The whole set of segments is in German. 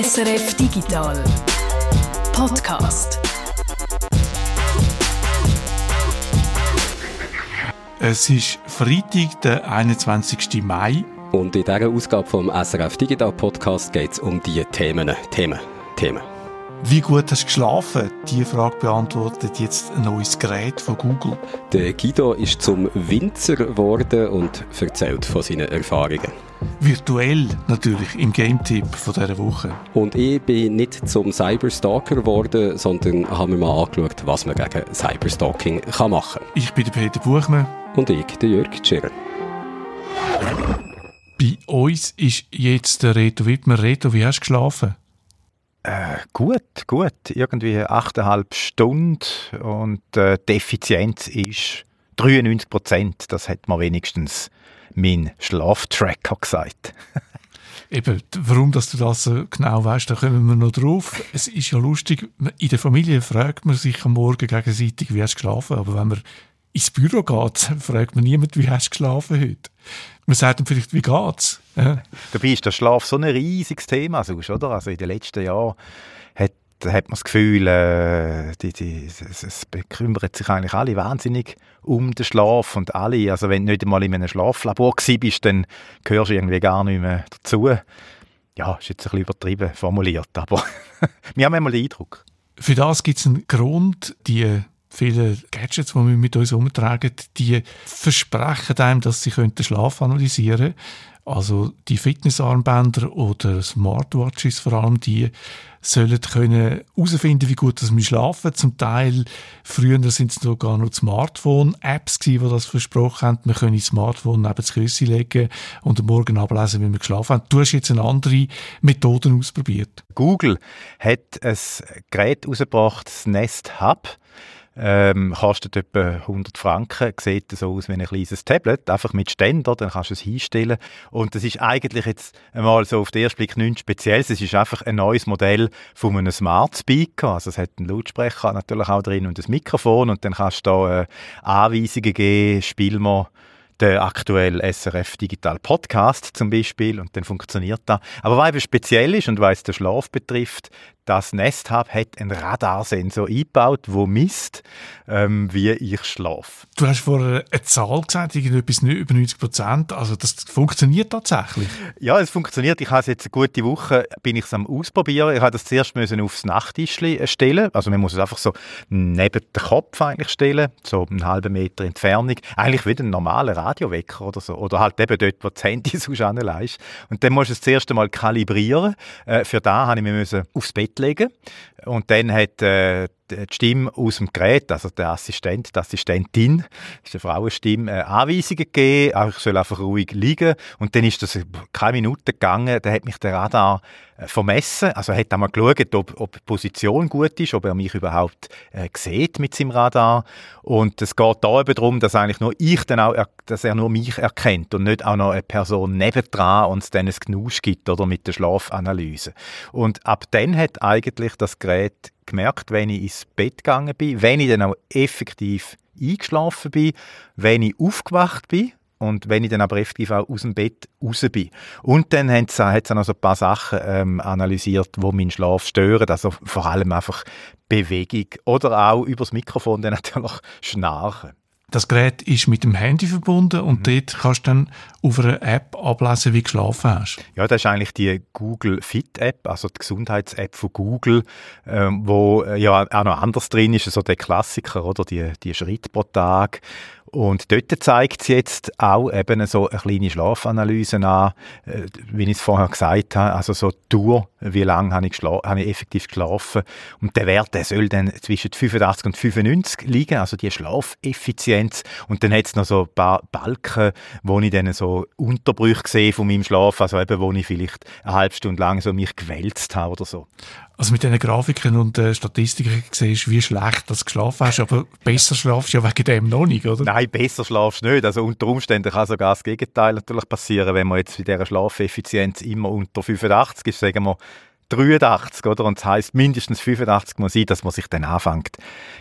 SRF Digital Podcast. Es ist Freitag, der 21. Mai. Und in dieser Ausgabe vom SRF Digital Podcast geht es um die Themen, Themen, Themen. Wie gut hast du geschlafen? Diese Frage beantwortet jetzt ein neues Gerät von Google. Der Guido ist zum Winzer geworden und erzählt von seinen Erfahrungen. Virtuell natürlich im Game-Tipp von dieser Woche. Und ich bin nicht zum Cyberstalker geworden, sondern habe mir mal angeschaut, was man gegen Cyberstalking kann machen kann. Ich bin der Peter Buchmann. Und ich, der Jörg Tschirr. Bei uns ist jetzt der Reto Wittmer. Reto, wie hast du geschlafen? Äh, gut, gut. Irgendwie 8,5 Stunden und äh, die Effizienz ist 93 Prozent. Das hat mir wenigstens mein Schlaftracker gesagt. Eben, warum dass du das genau weißt, da kommen wir noch drauf. Es ist ja lustig, in der Familie fragt man sich am Morgen gegenseitig, wie hast du geschlafen, aber wenn man ins Büro geht, fragt man niemand, wie hast du geschlafen heute. Man sagt dann vielleicht, wie geht's? Ja. Dabei ist der Schlaf so ein riesiges Thema, sonst, oder? Also in den letzten Jahren hat, hat man das Gefühl, äh, die, die, es, es bekümmert sich eigentlich alle wahnsinnig um den Schlaf und alle, also wenn du nicht einmal in einem Schlaflabor bist, dann gehörst du irgendwie gar nicht mehr dazu. Ja, ist jetzt ein bisschen übertrieben formuliert, aber wir haben einmal den Eindruck. Für das gibt es einen Grund, die viele Gadgets, die wir mit uns umtragen, die versprechen einem, dass sie den Schlaf analysieren können. Also die Fitnessarmbänder oder Smartwatches vor allem, die sollen herausfinden, wie gut wir schlafen. Zum Teil, früher sind es sogar noch Smartphone-Apps die das versprochen haben. Wir können das Smartphone neben das Küsse legen und am Morgen ablesen, wie wir geschlafen haben. Du hast jetzt eine andere Methode ausprobiert. Google hat ein Gerät herausgebracht, das Nest Hub. Ähm, kostet etwa 100 Franken, sieht so aus wie ein kleines Tablet, einfach mit Ständer, dann kannst du es hinstellen. Und das ist eigentlich jetzt einmal so auf den ersten Blick nichts Spezielles. Es ist einfach ein neues Modell von einem Smart Speaker. Also es hat einen Lautsprecher natürlich auch drin und ein Mikrofon und dann kannst du da äh, Anweisungen geben, spiel mal den aktuellen SRF Digital Podcast zum Beispiel und dann funktioniert das. Aber was eben speziell ist und was den Schlaf betrifft, das Nest Hub hat einen Radarsensor eingebaut, wo misst, ähm, wie ich schlafe. Du hast vorher eine Zahl gesagt, irgendetwas über 90 Prozent. Also das funktioniert tatsächlich? Ja, es funktioniert. Ich habe es jetzt eine gute Woche, bin ich es am Ausprobieren. Ich habe das zuerst müssen aufs Nachttischli stellen. Also man muss es einfach so neben den Kopf eigentlich stellen, so einen halben Meter Entfernung. Eigentlich wie ein normaler Radiowecker oder so. Oder halt eben dort, wo das Handy sonst anlegst. Und dann musst du es zuerst einmal kalibrieren. Äh, für da habe ich mir aufs Bett legen. Und dann hat äh, die Stimme aus dem Gerät, also der Assistent, die Assistentin, ist eine Frauenstimme, äh, Anweisungen gegeben, ich soll einfach ruhig liegen. Und dann ist das keine Minute gegangen, da hat mich der Radar äh, vermessen, also er hat einmal geschaut, ob, ob die Position gut ist, ob er mich überhaupt äh, sieht mit seinem Radar. Und es geht da eben darum, dass eigentlich nur ich dann auch, dass er nur mich erkennt und nicht auch noch eine Person nebendran und es dann ein Genusch gibt, oder mit der Schlafanalyse. Und ab dann hat eigentlich das Gerät gemerkt, wenn ich ins Bett gegangen bin, wenn ich dann auch effektiv eingeschlafen bin, wenn ich aufgewacht bin und wenn ich dann aber effektiv auch aus dem Bett raus bin. Und dann hat es noch so ein paar Sachen ähm, analysiert, wo meinen Schlaf stören, also vor allem einfach Bewegung oder auch übers Mikrofon dann natürlich Schnarchen. Das Gerät ist mit dem Handy verbunden und mhm. dort kannst du dann auf einer App ablesen, wie du geschlafen hast. Ja, das ist eigentlich die Google Fit App, also die Gesundheits-App von Google, ähm, wo äh, ja auch noch anders drin ist, so also der Klassiker, oder die, die Schritt pro Tag und dort zeigt es jetzt auch eben so eine kleine Schlafanalyse an, äh, wie ich es vorher gesagt habe, also so durch, wie lange habe ich, habe ich effektiv geschlafen. Und der Wert, der soll dann zwischen 85 und 95 liegen, also die Schlafeffizienz. Und dann hat es noch so ein paar Balken, wo ich dann so Unterbrüche sehe von meinem Schlaf, also eben, wo ich vielleicht eine halbe Stunde lang so mich gewälzt habe oder so. Also mit diesen Grafiken und äh, Statistiken siehst du, wie schlecht du geschlafen hast, aber besser schlafst du ja wegen dem noch nicht, oder? Nein, besser schlafst du nicht. Also unter Umständen kann sogar das Gegenteil natürlich passieren, wenn man jetzt bei dieser Schlafeffizienz immer unter 85 ist, sagen wir 83, oder? Und es heisst, mindestens 85 muss sein, dass man sich dann anfängt,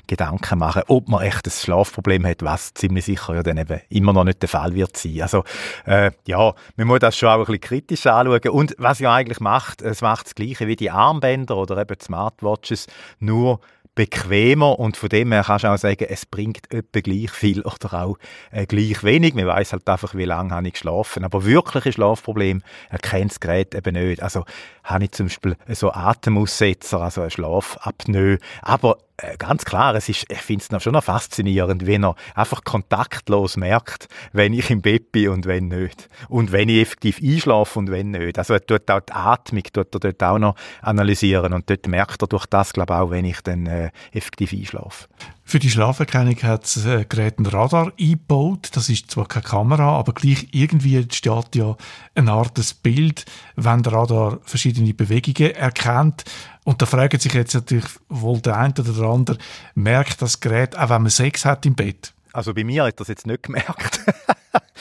Gedanken machen, ob man echt ein Schlafproblem hat, was ziemlich sicher ja dann eben immer noch nicht der Fall wird sein. Also, äh, ja, man muss das schon auch ein bisschen kritisch anschauen. Und was ja eigentlich macht, es macht das Gleiche wie die Armbänder oder eben die Smartwatches, nur bequemer und von dem her kannst du auch sagen, es bringt etwa gleich viel oder auch äh, gleich wenig. Man weiß halt einfach, wie lange habe ich geschlafen. Aber wirkliche Schlafprobleme erkennt das Gerät eben nicht. Also habe ich zum Beispiel so Atemaussetzer, also eine Schlafapnoe. Aber äh, ganz klar, es ist, ich finde es schon noch faszinierend, wie er einfach kontaktlos merkt, wenn ich im Bett bin und wenn nicht. Und wenn ich effektiv einschlafe und wenn nicht. Also er tut auch die Atmung tut er dort auch noch analysieren und dort merkt er durch das, glaube ich, auch, wenn ich dann äh, effektiv einschlafe. Für die Schlaferkennung hat das äh, Gerät ein Radar eingebaut. Das ist zwar keine Kamera, aber gleich irgendwie entsteht ja eine Art des Bild, wenn der Radar verschiedene Bewegungen erkennt. Und da fragt sich jetzt natürlich wohl der eine oder der andere, merkt das Gerät auch, wenn man Sex hat im Bett? Also bei mir hat das jetzt nicht gemerkt.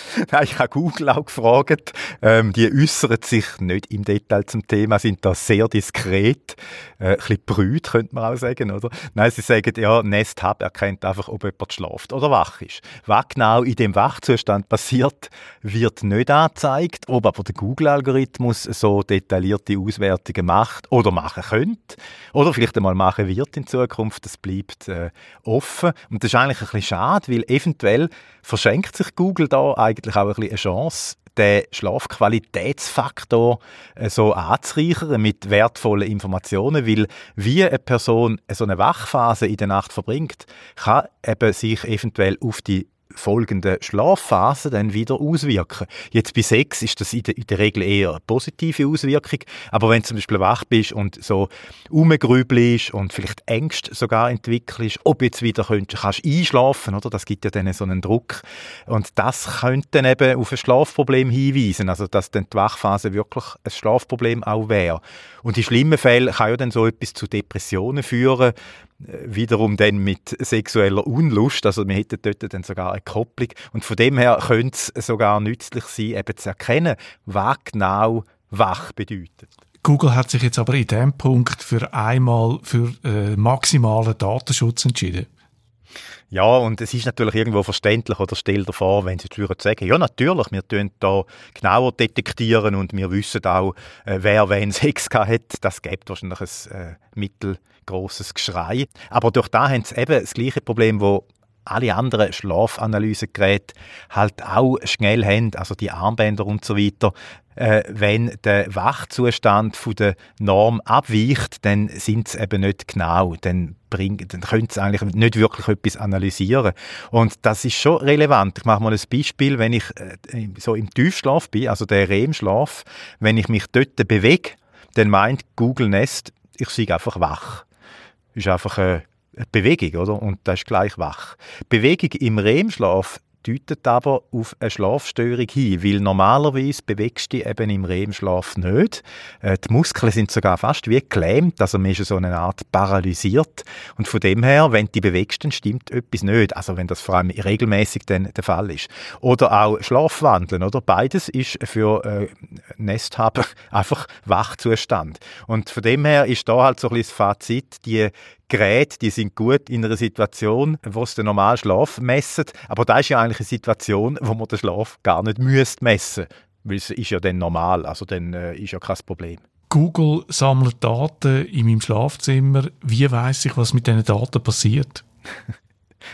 Nein, ich habe Google auch gefragt. Ähm, die äußern sich nicht im Detail zum Thema, sind da sehr diskret, äh, ein bisschen brüt, könnte man auch sagen, oder? Nein, sie sagen, ja, Nest Hub erkennt einfach, ob jemand schläft oder wach ist. Was genau in dem Wachzustand passiert, wird nicht angezeigt. Ob aber der Google-Algorithmus so detaillierte Auswertungen macht oder machen könnte oder vielleicht einmal machen wird in Zukunft, das bleibt äh, offen. Und das ist eigentlich ein bisschen schade, weil eventuell verschenkt sich Google da eigentlich auch ein bisschen eine Chance, den Schlafqualitätsfaktor äh, so anzureichern mit wertvollen Informationen, weil wie eine Person so eine Wachphase in der Nacht verbringt, kann eben sich eventuell auf die folgende Schlafphase dann wieder auswirken. Jetzt bei Sex ist das in der, in der Regel eher eine positive Auswirkung, aber wenn du zum Beispiel wach bist und so umgrübelst und vielleicht Ängste sogar entwickelst, ob jetzt wieder könntest, kannst einschlafen, oder? Das gibt ja dann so einen Druck und das könnte dann eben auf ein Schlafproblem hinweisen, also dass dann die Wachphase wirklich ein Schlafproblem auch wäre. Und in schlimmen Fällen kann ja dann so etwas zu Depressionen führen, wiederum dann mit sexueller Unlust. Also wir hätten dort dann sogar eine Kopplung. Und von dem her könnte es sogar nützlich sein, eben zu erkennen, was genau wach bedeutet. Google hat sich jetzt aber in diesem Punkt für einmal für äh, maximalen Datenschutz entschieden. Ja, und es ist natürlich irgendwo verständlich, oder stell dir vor, wenn sie jetzt sagen, ja natürlich, wir tun da genauer detektieren und wir wissen auch, äh, wer wen Sex hat, das gibt wahrscheinlich ein äh, mittelgroßes Geschrei. Aber durch da haben sie eben das gleiche Problem, wo alle anderen Schlafanalysegeräte halt auch schnell haben, also die Armbänder und so weiter. Äh, wenn der Wachzustand von der Norm abweicht, dann sind sie eben nicht genau, dann, dann können sie eigentlich nicht wirklich etwas analysieren. Und das ist schon relevant. Ich mache mal ein Beispiel, wenn ich äh, so im Tiefschlaf bin, also der REM-Schlaf, wenn ich mich dort bewege, dann meint Google Nest, ich sei einfach wach. Ist einfach eine Bewegung, oder? Und das ist gleich wach. Bewegung im REM-Schlaf deutet aber auf eine Schlafstörung hin, weil normalerweise bewegst du dich eben im REM-Schlaf nicht. Äh, die Muskeln sind sogar fast wie gelähmt, also man ist so eine Art paralysiert. Und von dem her, wenn du dich bewegst, dann stimmt etwas nicht. Also wenn das vor allem regelmäßig dann der Fall ist. Oder auch Schlafwandeln, oder? Beides ist für äh, Nesthaber einfach Wachzustand. Und von dem her ist da halt so ein bisschen das Fazit, die Geräte, die sind gut in einer Situation, wo es den normalen Schlaf messen. Aber da ist ja eigentlich eine Situation, wo man den Schlaf gar nicht müsste messen weil es ist ja dann normal, also dann äh, ist ja kein Problem. Google sammelt Daten in meinem Schlafzimmer. Wie weiß ich, was mit diesen Daten passiert?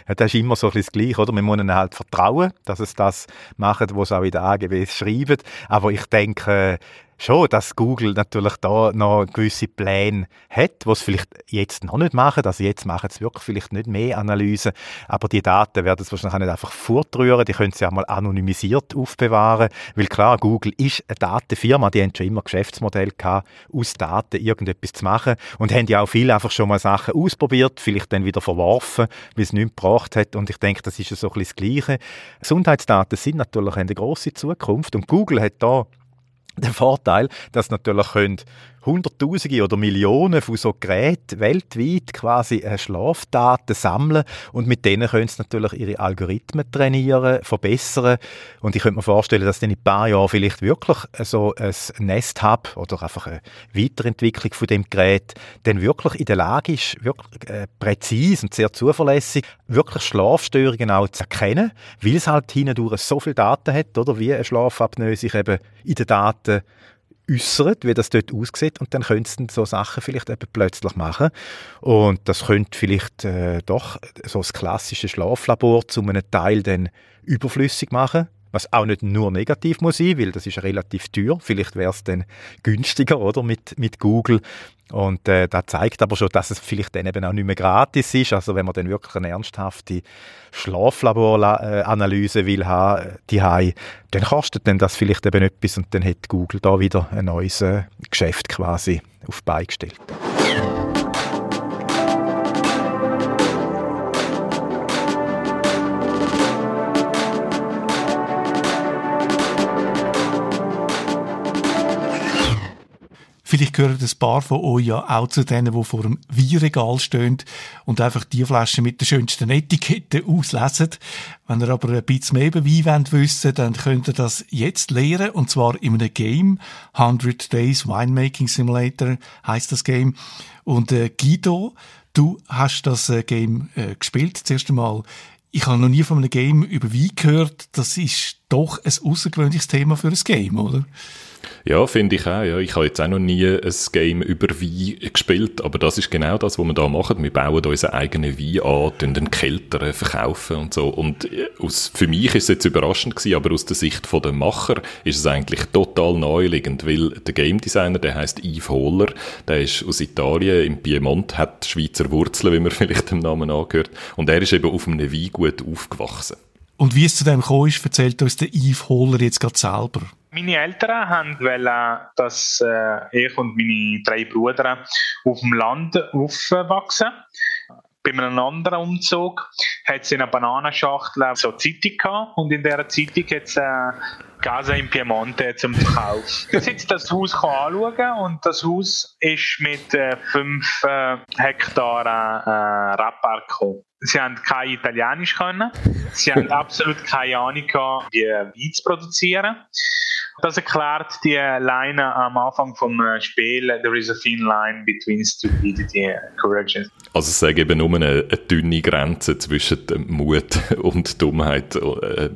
Ja, das ist immer so ein bisschen das Gleiche, oder? Man muss ihnen halt vertrauen, dass es das macht, was sie auch in den AGBs schreiben. Aber ich denke, schon, dass Google natürlich da noch gewisse Pläne hat, was es vielleicht jetzt noch nicht machen. Also jetzt machen sie wirklich vielleicht nicht mehr Analysen, aber die Daten werden sie wahrscheinlich auch nicht einfach fortrühren, die können sie auch mal anonymisiert aufbewahren, weil klar, Google ist eine Datenfirma, die haben schon immer Geschäftsmodell gehabt, aus Daten irgendetwas zu machen und haben ja auch viele einfach schon mal Sachen ausprobiert, vielleicht dann wieder verworfen, weil es nichts gebracht hat und ich denke, das ist so ein bisschen das Gleiche. Gesundheitsdaten sind natürlich eine große Zukunft und Google hat da der Vorteil, dass natürlich können Hunderttausende oder Millionen von so Geräten weltweit quasi äh, Schlafdaten sammeln. Und mit denen können sie natürlich ihre Algorithmen trainieren, verbessern. Und ich könnte mir vorstellen, dass dann in ein paar Jahren vielleicht wirklich so ein Nest Hub oder einfach eine Weiterentwicklung von dem Gerät dann wirklich in der Lage ist, wirklich äh, präzise und sehr zuverlässig wirklich Schlafstörungen auch zu erkennen, weil es halt hindurch so viele Daten hat, oder? Wie eine Schlafapnoe sich eben in den Daten äußert, wie das dort aussieht. Und dann könntest du so Sachen vielleicht eben plötzlich machen. Und das könnte vielleicht äh, doch so das klassische Schlaflabor zu einem Teil dann überflüssig machen, was auch nicht nur negativ muss sein, weil das ist relativ teuer. Vielleicht wäre es dann günstiger, oder, mit, mit Google. Und äh, das zeigt aber schon, dass es vielleicht dann eben auch nicht mehr gratis ist. Also wenn man dann wirklich eine ernsthafte Schlaflaboranalyse will haben, die dann kostet dann das vielleicht eben etwas und dann hat Google da wieder ein neues äh, Geschäft quasi auf die Vielleicht gehören ein paar von euch ja auch zu denen, die vor dem Weinregal stehen und einfach die Flaschen mit der schönsten Etikette auslesen. Wenn ihr aber ein bisschen mehr über Wein wollt wissen dann könnt ihr das jetzt lernen, und zwar in einem Game. 100 Days Winemaking Simulator heißt das Game. Und äh, Guido, du hast das äh, Game äh, gespielt, zuerst einmal. Ich habe noch nie von einem Game über Wein gehört. Das ist doch ein außergewöhnliches Thema für ein Game, oder? Ja, finde ich auch. Ja. Ich habe jetzt auch noch nie ein Game über Wein gespielt, aber das ist genau das, was wir da machen. Wir bauen unseren eigenen Wein an, den Kälteren verkaufen und so. Und äh, aus, für mich ist es jetzt überraschend gewesen, aber aus der Sicht der Macher ist es eigentlich total neuliegend, weil der Game Designer, der heißt Yves Hohler, der ist aus Italien, im Piemont, hat Schweizer Wurzeln, wie man vielleicht dem Namen angehört, und er ist eben auf einem Weingut aufgewachsen. Und wie es zu dem gekommen ist, erzählt uns der Yves Hohler jetzt gerade selber. Meine Eltern haben wollen, dass äh, ich und meine drei Brüder auf dem Land aufwachsen. Bei einem anderen Umzug hat es in einer Bananenschachtel so eine Zeitung gehabt und in dieser Zeitung hat es äh, Casa in Piemonte zum Verkauf. Ich jetzt das Haus anschauen und das Haus ist mit äh, 5 äh, Hektar äh, Radpark gekommen. Sie haben kein Italienisch können. Sie haben absolut keine Ahnung gehabt, wie Wein zu produzieren. Das erklärt die Line am Anfang vom äh, Spiel, there is a thin line between stupidity and courage. Also es ist eben nur eine, eine, dünne Grenze zwischen Mut und Dummheit, äh,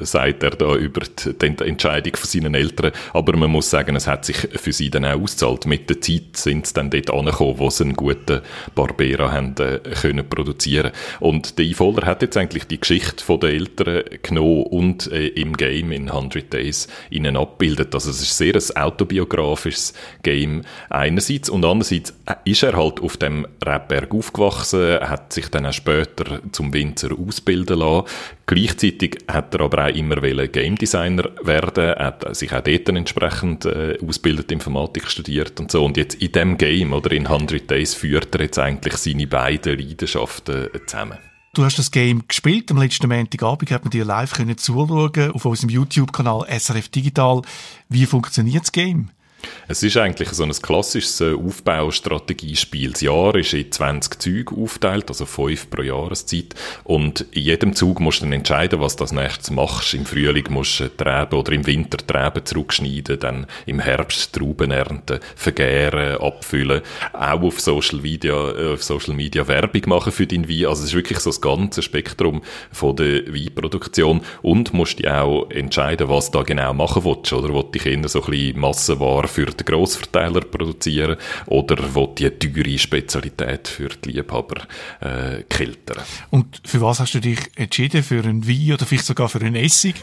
sagt er da über die Entscheidung von seinen Eltern. Aber man muss sagen, es hat sich für sie dann auch ausgezahlt. Mit der Zeit sind sie dann dort angekommen, wo sie einen guten Barbera haben äh, können produzieren. Und der Voller hat jetzt eigentlich die Geschichte von den Eltern genommen und äh, im Game in 100 Days ihnen abbildet. Also es ist sehr ein autobiografisches Game einerseits und andererseits ist er halt auf dem Rebberg aufgewachsen, hat sich dann auch später zum Winzer ausbilden lassen. Gleichzeitig hat er aber auch immer Game Designer werden, er hat sich auch dort entsprechend äh, ausbildet, Informatik studiert und so. Und jetzt in dem Game oder in 100 Days führt er jetzt eigentlich seine beiden Leidenschaften zusammen. Du hast das Game gespielt. Am letzten Montagabend hat man dir live können zuschauen auf unserem YouTube-Kanal SRF Digital. Wie funktioniert das Game? Es ist eigentlich so ein klassisches äh, Aufbaustrategiespiel. Das Jahr ist in 20 Züge aufgeteilt, also 5 pro Jahreszeit. Und in jedem Zug musst du dann entscheiden, was du als nächstes machst. Im Frühling musst du Trauben oder im Winter Trauben zurückschneiden, dann im Herbst Trauben ernten, vergären, abfüllen, auch auf Social Media, äh, auf Social Media Werbung machen für dein Wein. Also es ist wirklich so das ganze Spektrum von der Weinproduktion und musst dich auch entscheiden, was du da genau machen willst. Oder willst dich eher so ein bisschen Massenware für den Grossverteiler produzieren oder will die teure Spezialität für die Liebhaber äh, keltern. Und für was hast du dich entschieden? Für ein Wein oder vielleicht sogar für einen Essig?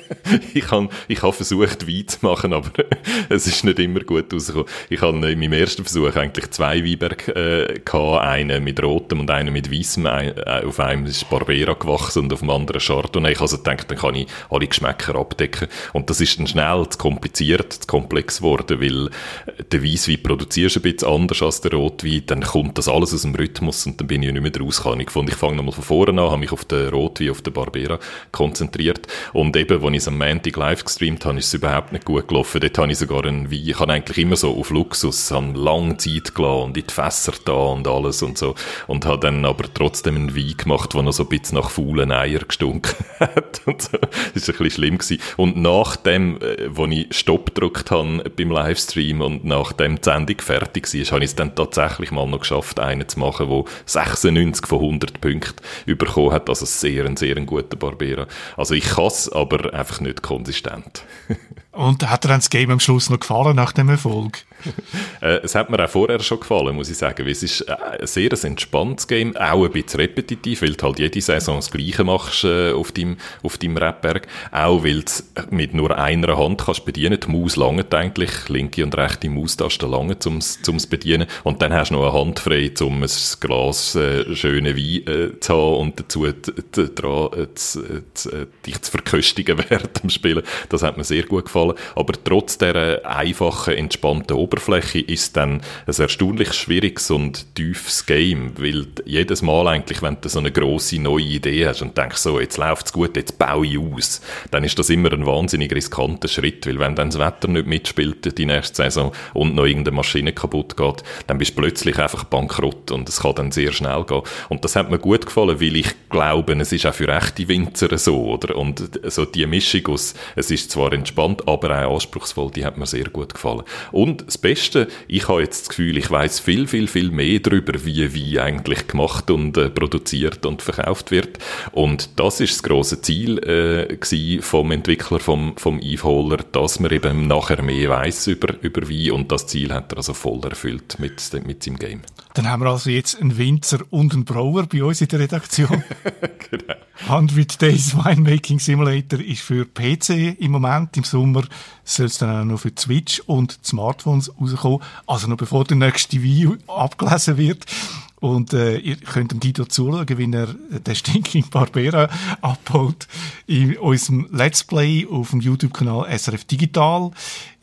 ich habe ich hab versucht, Wein zu machen, aber es ist nicht immer gut rausgekommen. Ich habe in meinem ersten Versuch eigentlich zwei Weinberge äh, gehabt, einen mit rotem und einen mit weißem. Ein, äh, auf einem ist Barbera gewachsen und auf dem anderen Chardonnay. Ich also gedacht, dann kann ich alle Geschmäcker abdecken. Und das ist dann schnell zu kompliziert, zu komplex geworden geworden, weil der Weisswein produzierst ein bisschen anders als der Rotwein, dann kommt das alles aus dem Rhythmus und dann bin ich nicht mehr rausgekommen. Ich fand, ich fange nochmal von vorne an, habe mich auf den Rotwein, auf den Barbera konzentriert und eben, als ich es am Montag live gestreamt habe, ist es überhaupt nicht gut gelaufen. Dort habe ich sogar einen Wein, ich habe eigentlich immer so auf Luxus, habe lange Zeit gelassen und in die Fässer da und alles und so und habe dann aber trotzdem einen Wein gemacht, der noch so ein bisschen nach faulen Eier gestunken hat und so. Das war ein bisschen schlimm gewesen. Und nach dem, äh, wo ich Stopp gedrückt habe beim Livestream und nachdem die Sendung fertig war, habe ich es dann tatsächlich mal noch geschafft, einen zu machen, der 96 von 100 Punkten bekommen hat. Also sehr, ein sehr guter Barbera. Also ich kann es, aber einfach nicht konsistent. Und hat dir dann das Game am Schluss noch gefallen nach dem Erfolg? äh, es hat mir auch vorher schon gefallen, muss ich sagen. Es ist äh, ein sehr entspanntes Game, auch ein bisschen repetitiv, weil du halt jede Saison das Gleiche machst äh, auf deinem, auf deinem Rapberg. Auch weil du mit nur einer Hand kannst bedienen. Die Maus langt eigentlich, linke und rechte Maustaste lange zum es bedienen. Und dann hast du noch eine Hand frei, um ein Glas äh, schöne Wein äh, zu haben und dazu dran, äh, dich zu verköstigen während dem Spielen. Das hat mir sehr gut gefallen. Aber trotz dieser einfachen, entspannten Oberfläche ist dann ein erstaunlich schwieriges und tiefes Game, weil jedes Mal eigentlich, wenn du so eine grosse neue Idee hast und denkst so, jetzt läuft's gut, jetzt baue ich aus, dann ist das immer ein wahnsinnig riskanter Schritt, weil wenn dann das Wetter nicht mitspielt die nächste Saison und noch irgendeine Maschine kaputt geht, dann bist du plötzlich einfach bankrott und es kann dann sehr schnell gehen. Und das hat mir gut gefallen, weil ich glaube, es ist auch für echte Winzer so, oder? Und so die Mischung aus, es ist zwar entspannt, aber auch anspruchsvoll, die hat mir sehr gut gefallen. Und das Beste, ich habe jetzt das Gefühl, ich weiß viel, viel, viel mehr darüber, wie Wein eigentlich gemacht und äh, produziert und verkauft wird. Und das ist das große Ziel äh, vom Entwickler, vom, vom Holler, dass man eben nachher mehr weiß über, über Wein und das Ziel hat er also voll erfüllt mit, mit seinem Game. Dann haben wir also jetzt einen Winzer und einen Brauer bei uns in der Redaktion. genau. 100 Days Winemaking Simulator ist für PC im Moment. Im Sommer soll es dann auch noch für Switch und Smartphones rauskommen. Also noch bevor der nächste Video abgelesen wird. Und äh, ihr könnt dem Guido zuschauen, wie er den Stinking Barbera abholt in unserem Let's Play auf dem YouTube-Kanal SRF Digital.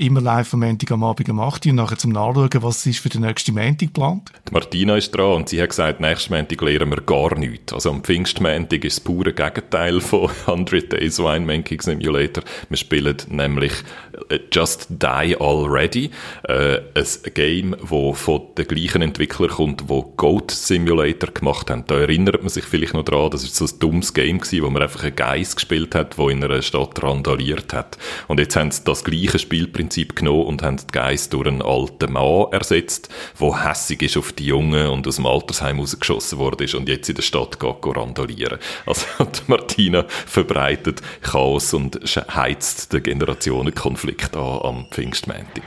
Immer live am Montag am Abend um 8 Uhr und nachher zum Nachschauen, was ist für den nächsten Montag geplant. Die Martina ist dran und sie hat gesagt, nächsten Montag lernen wir gar nichts. Also am Pfingstmontag ist das pure Gegenteil von 100 Days Winemaking Simulator. Wir spielen nämlich äh, Just Die Already, äh, ein Game, das von den gleichen Entwicklern kommt, wo Goat Simulator gemacht haben. Da erinnert man sich vielleicht noch dran, das ist so ein dummes Game gewesen, wo man einfach einen Geist gespielt hat, wo in einer Stadt randaliert hat. Und jetzt haben sie das gleiche Spielprinzip genommen und haben den Geist durch einen alten Mann ersetzt, wo hässig ist auf die Jungen und aus dem Altersheim rausgeschossen worden ist und jetzt in der Stadt geht randalieren. Also Martina verbreitet Chaos und heizt den Generationenkonflikt an am Pfingstmäntig.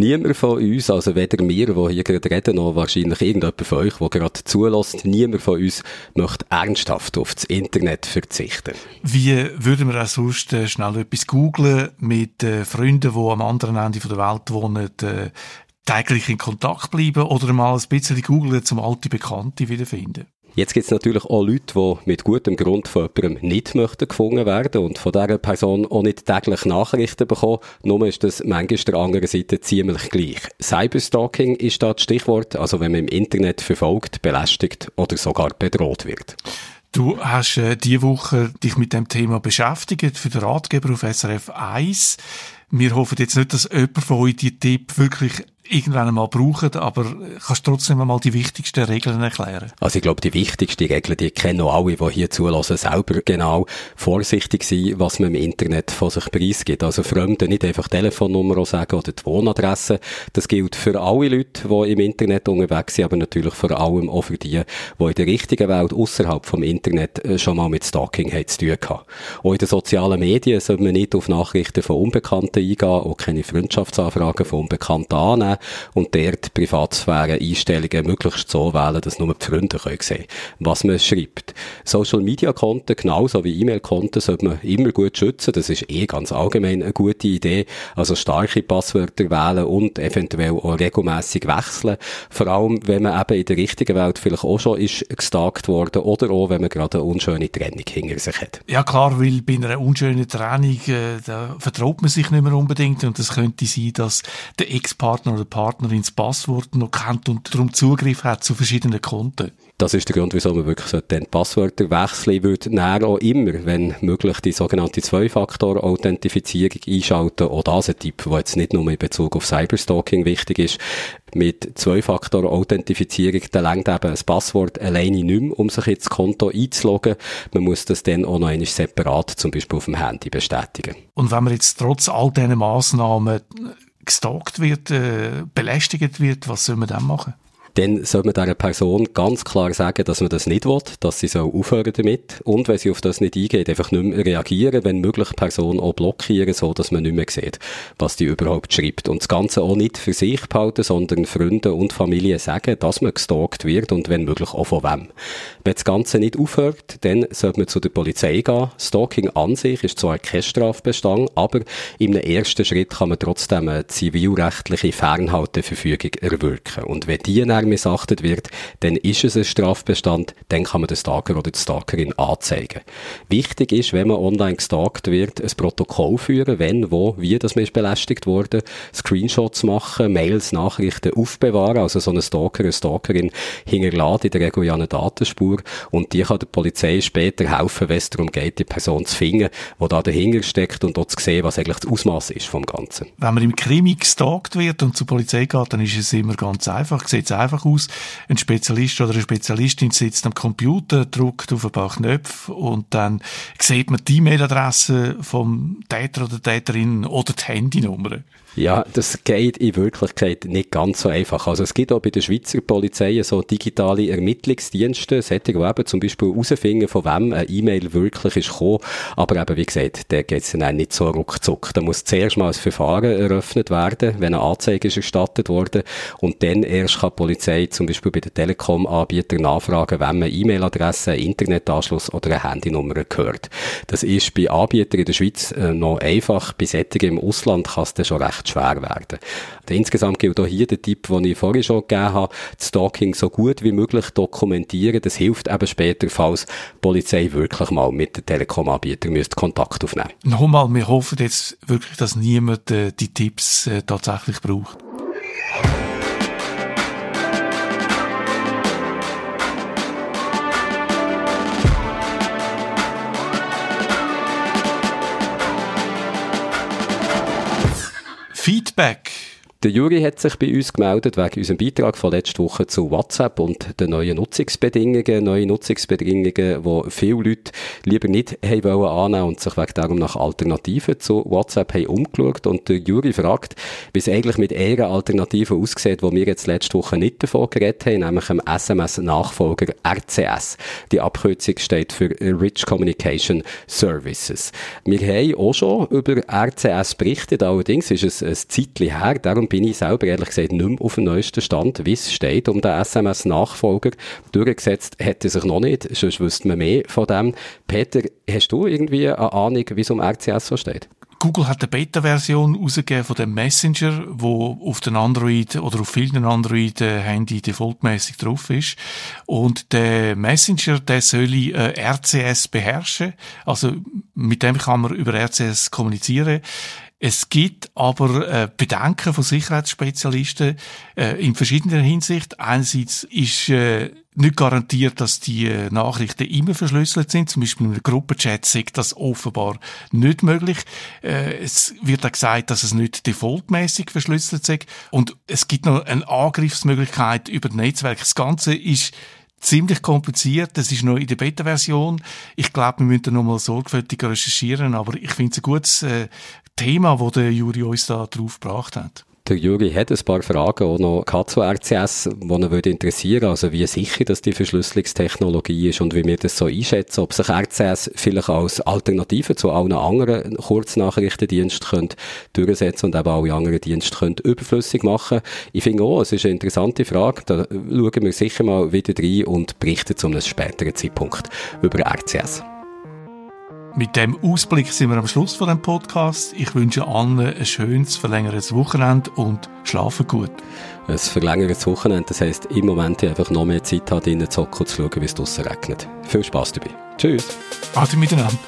Niemand von uns, also weder wir, die hier gerade reden, noch wahrscheinlich irgendjemand von euch, der gerade zulässt, niemand von uns möchte ernsthaft auf das Internet verzichten. Wie würden wir auch sonst äh, schnell etwas googlen mit äh, Freunden, die am anderen Ende der Welt wohnen, äh, täglich in Kontakt bleiben oder mal ein bisschen googeln, zum alte Bekannte wiederfinden? Jetzt gibt es natürlich auch Leute, die mit gutem Grund von jemandem nicht möchten gefunden werden und von dieser Person auch nicht täglich Nachrichten bekommen. Nur ist das manchmal der anderen Seite ziemlich gleich. Cyberstalking ist da das Stichwort, also wenn man im Internet verfolgt, belästigt oder sogar bedroht wird. Du hast äh, diese Woche dich mit dem Thema beschäftigt für den Ratgeber auf SRF 1. Wir hoffen jetzt nicht, dass jemand von euch die Tipp wirklich irgendwann einmal brauchen, aber kannst trotzdem einmal die wichtigsten Regeln erklären? Also ich glaube, die wichtigsten Regeln, die kennen auch alle, die hier zulassen, selber genau vorsichtig sein, was man im Internet von sich preisgibt. Also Fremden nicht einfach Telefonnummer sagen oder die Wohnadresse. Das gilt für alle Leute, die im Internet unterwegs sind, aber natürlich vor allem auch für die, die in der richtigen Welt außerhalb vom Internet äh, schon mal mit Stalking haben zu tun haben. Auch in den sozialen Medien sollte man nicht auf Nachrichten von Unbekannten eingehen, auch keine Freundschaftsanfragen von Unbekannten annehmen und dort Privatsphäre-Einstellungen möglichst so wählen, dass nur die Freunde können sehen was man schreibt. Social-Media-Konten, genauso wie E-Mail-Konten, sollte man immer gut schützen. Das ist eh ganz allgemein eine gute Idee. Also starke Passwörter wählen und eventuell auch regelmäßig wechseln. Vor allem, wenn man eben in der richtigen Welt vielleicht auch schon ist gestalkt worden oder auch, wenn man gerade eine unschöne Trennung hinter sich hat. Ja klar, weil bei einer unschönen Trennung, äh, da vertraut man sich nicht mehr unbedingt und es könnte sein, dass der Ex-Partner oder Partnerin das Passwort noch kennt und darum Zugriff hat zu verschiedenen Konten. Das ist der Grund, wieso man wirklich so den Passwörter wechseln. Würde näher auch immer, wenn möglich, die sogenannte Zwei-Faktor-Authentifizierung einschalten. Auch das ein Tipp, der jetzt nicht nur in Bezug auf Cyberstalking wichtig ist. Mit Zwei-Faktor-Authentifizierung, da längt eben ein Passwort alleine nicht mehr, um sich ins Konto einzuloggen. Man muss das dann auch noch einmal separat, zum Beispiel auf dem Handy, bestätigen. Und wenn man jetzt trotz all diesen Massnahmen gestalkt wird, äh, belästigt wird, was soll man dann machen? Dann soll man dieser Person ganz klar sagen, dass man das nicht will, dass sie soll aufhören damit und wenn sie auf das nicht eingeht, einfach nicht mehr reagieren, wenn möglich Person auch blockieren, so dass man nicht mehr sieht, was die überhaupt schreibt. Und das Ganze auch nicht für sich behalten, sondern Freunde und Familie sagen, dass man gestalkt wird und wenn möglich auch von wem. Wenn das Ganze nicht aufhört, dann sollte man zu der Polizei gehen. Stalking an sich ist zwar kein Strafbestand, aber im ersten Schritt kann man trotzdem eine zivilrechtliche Fernhalteverfügung erwirken. Und wenn die dann missachtet wird, dann ist es ein Strafbestand, dann kann man den Stalker oder die Stalkerin anzeigen. Wichtig ist, wenn man online gestalkt wird, ein Protokoll führen, wenn, wo, wie das man ist belästigt wurde, Screenshots machen, Mails, Nachrichten aufbewahren, also so ein Stalker, eine Stalkerin hinterlässt in der Regel eine Datenspur und die kann der Polizei später helfen, wenn es darum geht, die Person zu finden, die da dahinter steckt und dort zu sehen, was eigentlich das Ausmaß ist vom Ganzen. Wenn man im Krimi gestalkt wird und zur Polizei geht, dann ist es immer ganz einfach, sieht es einfach aus. Ein Spezialist oder eine Spezialistin sitzt am Computer, drückt auf ein paar Knöpfe und dann sieht man die E-Mail-Adresse vom Täter oder Täterin oder die Handynummer. Ja, das geht in Wirklichkeit nicht ganz so einfach. Also es gibt auch bei der Schweizer Polizei so digitale Ermittlungsdienste, solche, die eben zum Beispiel herausfinden, von wem eine E-Mail wirklich ist gekommen. Aber eben, wie gesagt, da geht es dann nicht so ruckzuck. Da muss zuerst mal ein Verfahren eröffnet werden, wenn eine Anzeige ist erstattet worden. Und dann erst kann die Polizei zum Beispiel bei den Telekom-Anbietern nachfragen, wem eine E-Mail-Adresse, Internetanschluss oder eine Handynummer gehört. Das ist bei Anbietern in der Schweiz äh, noch einfach. Bei Sättigen im Ausland kann es dann schon recht schwer werden. Und insgesamt gilt auch hier der Tipp, den ich vorhin schon gegeben habe, Stalking so gut wie möglich dokumentieren. Das hilft eben später, falls die Polizei wirklich mal mit den Telekom-Anbietern Kontakt aufnehmen Nochmal, wir hoffen jetzt wirklich, dass niemand äh, die Tipps äh, tatsächlich braucht. Feedback Der Juri hat sich bei uns gemeldet wegen unserem Beitrag von letzter Woche zu WhatsApp und den neuen Nutzungsbedingungen. Neue Nutzungsbedingungen, die viele Leute lieber nicht haben wollen annehmen und sich wegen darum nach Alternativen zu WhatsApp haben umgeschaut. Und der Juri fragt, wie es eigentlich mit ihrer Alternative aussieht, wo wir jetzt letzte Woche nicht davon geredet haben, nämlich dem SMS-Nachfolger RCS. Die Abkürzung steht für Rich Communication Services. Wir haben auch schon über RCS berichtet, allerdings ist es ein Zeitchen her, darum bin ich selber ehrlich gesagt nicht mehr auf dem neuesten Stand, wie es steht um den SMS-Nachfolger. Durchgesetzt hat er sich noch nicht, sonst wüsste man mehr von dem. Peter, hast du irgendwie eine Ahnung, wie es um RCS so steht? Google hat eine Beta-Version rausgegeben von dem Messenger, wo auf den Android oder auf vielen Android-Handy defaultmäßig drauf ist. Und der Messenger, der soll äh, RCS beherrschen. Also mit dem kann man über RCS kommunizieren. Es gibt aber äh, Bedenken von Sicherheitsspezialisten äh, in verschiedener Hinsicht. Einerseits ist äh, nicht garantiert, dass die äh, Nachrichten immer verschlüsselt sind. Zum Beispiel in einem Gruppenchat sagt das offenbar nicht möglich. Äh, es wird auch gesagt, dass es nicht defaultmäßig verschlüsselt ist. Und es gibt noch eine Angriffsmöglichkeit über das Netzwerk. Das Ganze ist ziemlich kompliziert. Das ist noch in der Beta-Version. Ich glaube, wir müssen da nochmal sorgfältig recherchieren, aber ich finde es ein gutes äh, Thema, wo der Juri uns da drauf gebracht hat. Der Juri hat ein paar Fragen auch noch zu RCS, die ihn würde interessieren. Also wie sicher dass die Verschlüsselungstechnologie ist und wie wir das so einschätzen, ob sich RCS vielleicht als Alternative zu allen anderen Kurznachrichtendiensten könnte durchsetzen und eben alle anderen Dienste überflüssig machen. Ich finde auch, es ist eine interessante Frage. Da schauen wir sicher mal wieder rein und berichten zu einem späteren Zeitpunkt über RCS. Mit dem Ausblick sind wir am Schluss von dem Podcast. Ich wünsche allen ein schönes, verlängertes Wochenende und schlafen gut. Ein verlängertes Wochenende, das heisst, im Moment einfach noch mehr Zeit hat, in den Zocken zu schauen, wie es draussen regnet. Viel Spass dabei. Tschüss. Ade miteinander.